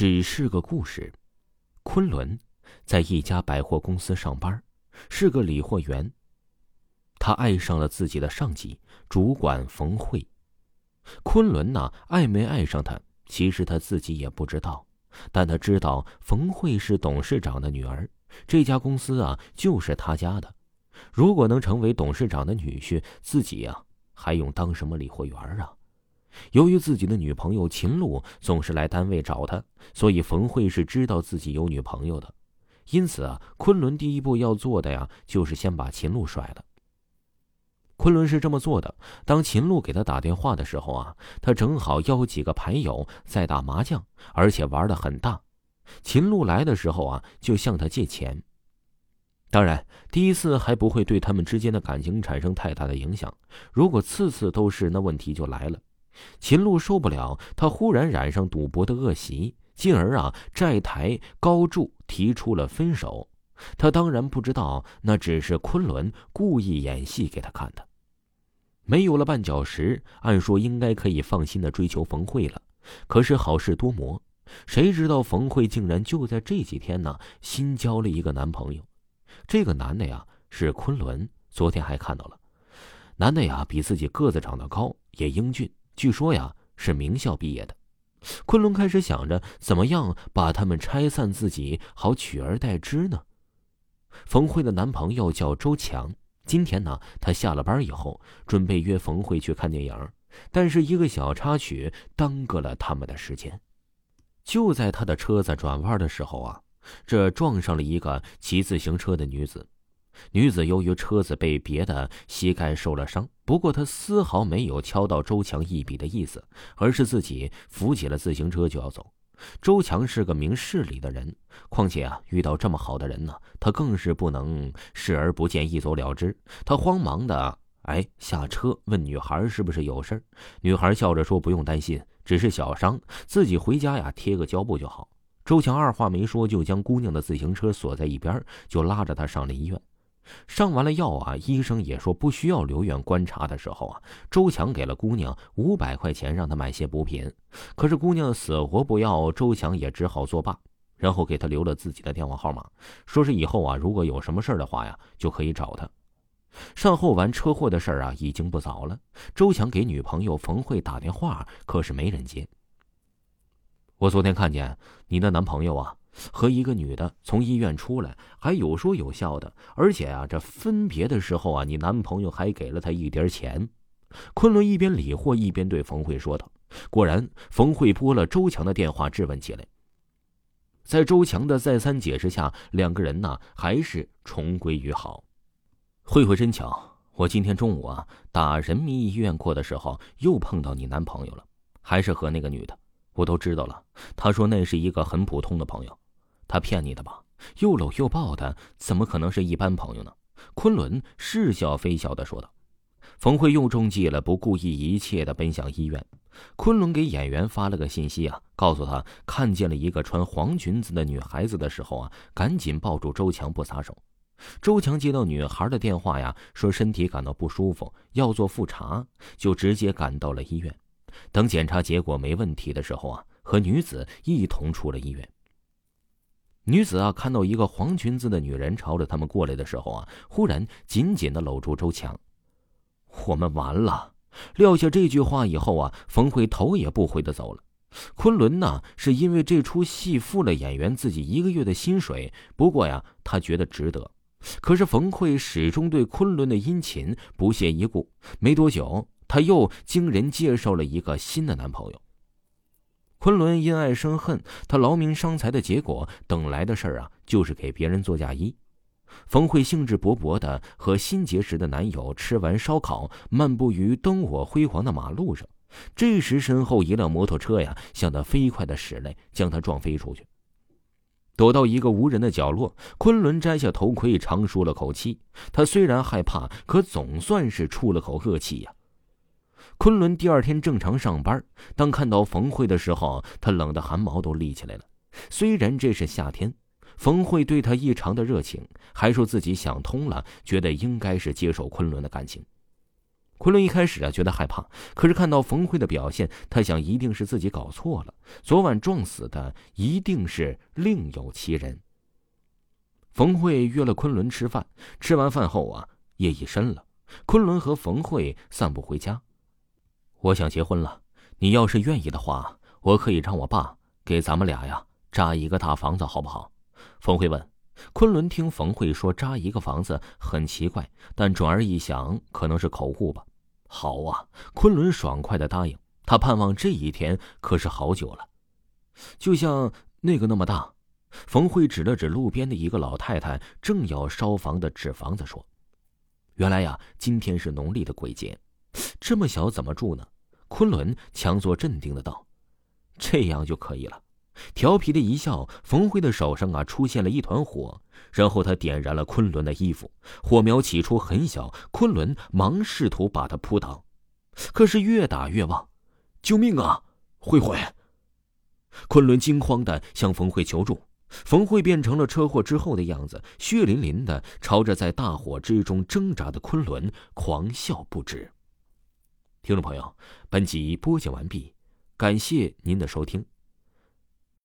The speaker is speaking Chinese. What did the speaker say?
只是个故事。昆仑在一家百货公司上班，是个理货员。他爱上了自己的上级主管冯慧。昆仑呐，爱没爱上他，其实他自己也不知道。但他知道冯慧是董事长的女儿，这家公司啊就是他家的。如果能成为董事长的女婿，自己呀还用当什么理货员啊？由于自己的女朋友秦璐总是来单位找他，所以冯慧是知道自己有女朋友的。因此啊，昆仑第一步要做的呀，就是先把秦璐甩了。昆仑是这么做的。当秦璐给他打电话的时候啊，他正好邀几个牌友在打麻将，而且玩的很大。秦璐来的时候啊，就向他借钱。当然，第一次还不会对他们之间的感情产生太大的影响。如果次次都是，那问题就来了。秦璐受不了，他忽然染上赌博的恶习，进而啊债台高筑，提出了分手。他当然不知道，那只是昆仑故意演戏给他看的。没有了绊脚石，按说应该可以放心的追求冯慧了。可是好事多磨，谁知道冯慧竟然就在这几天呢，新交了一个男朋友。这个男的呀是昆仑，昨天还看到了。男的呀比自己个子长得高，也英俊。据说呀是名校毕业的，昆仑开始想着怎么样把他们拆散，自己好取而代之呢。冯慧的男朋友叫周强，今天呢他下了班以后准备约冯慧去看电影，但是一个小插曲耽搁了他们的时间。就在他的车子转弯的时候啊，这撞上了一个骑自行车的女子。女子由于车子被别的，膝盖受了伤。不过她丝毫没有敲到周强一笔的意思，而是自己扶起了自行车就要走。周强是个明事理的人，况且啊，遇到这么好的人呢，他更是不能视而不见，一走了之。他慌忙的哎下车问女孩是不是有事女孩笑着说不用担心，只是小伤，自己回家呀贴个胶布就好。周强二话没说，就将姑娘的自行车锁在一边，就拉着她上了医院。上完了药啊，医生也说不需要留院观察的时候啊，周强给了姑娘五百块钱，让她买些补品。可是姑娘死活不要，周强也只好作罢，然后给她留了自己的电话号码，说是以后啊，如果有什么事的话呀，就可以找他。善后完车祸的事儿啊，已经不早了。周强给女朋友冯慧打电话，可是没人接。我昨天看见你的男朋友啊。和一个女的从医院出来，还有说有笑的，而且啊，这分别的时候啊，你男朋友还给了她一叠钱。昆仑一边理货一边对冯慧说道：“果然，冯慧拨了周强的电话质问起来。在周强的再三解释下，两个人呢还是重归于好。慧慧真巧，我今天中午啊打人民医院过的时候，又碰到你男朋友了，还是和那个女的。我都知道了。他说那是一个很普通的朋友。”他骗你的吧？又搂又抱的，怎么可能是一般朋友呢？昆仑似笑非笑的说道。冯慧又中计了，不顾一一切的奔向医院。昆仑给演员发了个信息啊，告诉他看见了一个穿黄裙子的女孩子的时候啊，赶紧抱住周强不撒手。周强接到女孩的电话呀，说身体感到不舒服，要做复查，就直接赶到了医院。等检查结果没问题的时候啊，和女子一同出了医院。女子啊，看到一个黄裙子的女人朝着他们过来的时候啊，忽然紧紧的搂住周强。我们完了！撂下这句话以后啊，冯慧头也不回的走了。昆仑呢，是因为这出戏付了演员自己一个月的薪水，不过呀，他觉得值得。可是冯慧始终对昆仑的殷勤不屑一顾。没多久，他又经人介绍了一个新的男朋友。昆仑因爱生恨，他劳民伤财的结果，等来的事儿啊，就是给别人做嫁衣。冯慧兴致勃勃的和新结识的男友吃完烧烤，漫步于灯火辉煌的马路上。这时，身后一辆摩托车呀，向他飞快的驶来，将他撞飞出去。躲到一个无人的角落，昆仑摘下头盔，长舒了口气。他虽然害怕，可总算是出了口恶气呀。昆仑第二天正常上班，当看到冯慧的时候，他冷得汗毛都立起来了。虽然这是夏天，冯慧对他异常的热情，还说自己想通了，觉得应该是接受昆仑的感情。昆仑一开始啊觉得害怕，可是看到冯慧的表现，他想一定是自己搞错了，昨晚撞死的一定是另有其人。冯慧约了昆仑吃饭，吃完饭后啊，夜已深了，昆仑和冯慧散步回家。我想结婚了，你要是愿意的话，我可以让我爸给咱们俩呀扎一个大房子，好不好？冯慧问。昆仑听冯慧说扎一个房子很奇怪，但转而一想，可能是口误吧。好啊，昆仑爽快的答应。他盼望这一天可是好久了，就像那个那么大。冯慧指了指路边的一个老太太正要烧房的纸房子，说：“原来呀，今天是农历的鬼节，这么小怎么住呢？”昆仑强作镇定的道：“这样就可以了。”调皮的一笑，冯慧的手上啊出现了一团火，然后他点燃了昆仑的衣服。火苗起初很小，昆仑忙试图把它扑倒，可是越打越旺。救命啊，慧慧！昆仑惊慌的向冯慧求助，冯慧变成了车祸之后的样子，血淋淋的朝着在大火之中挣扎的昆仑狂笑不止。听众朋友，本集播讲完毕，感谢您的收听。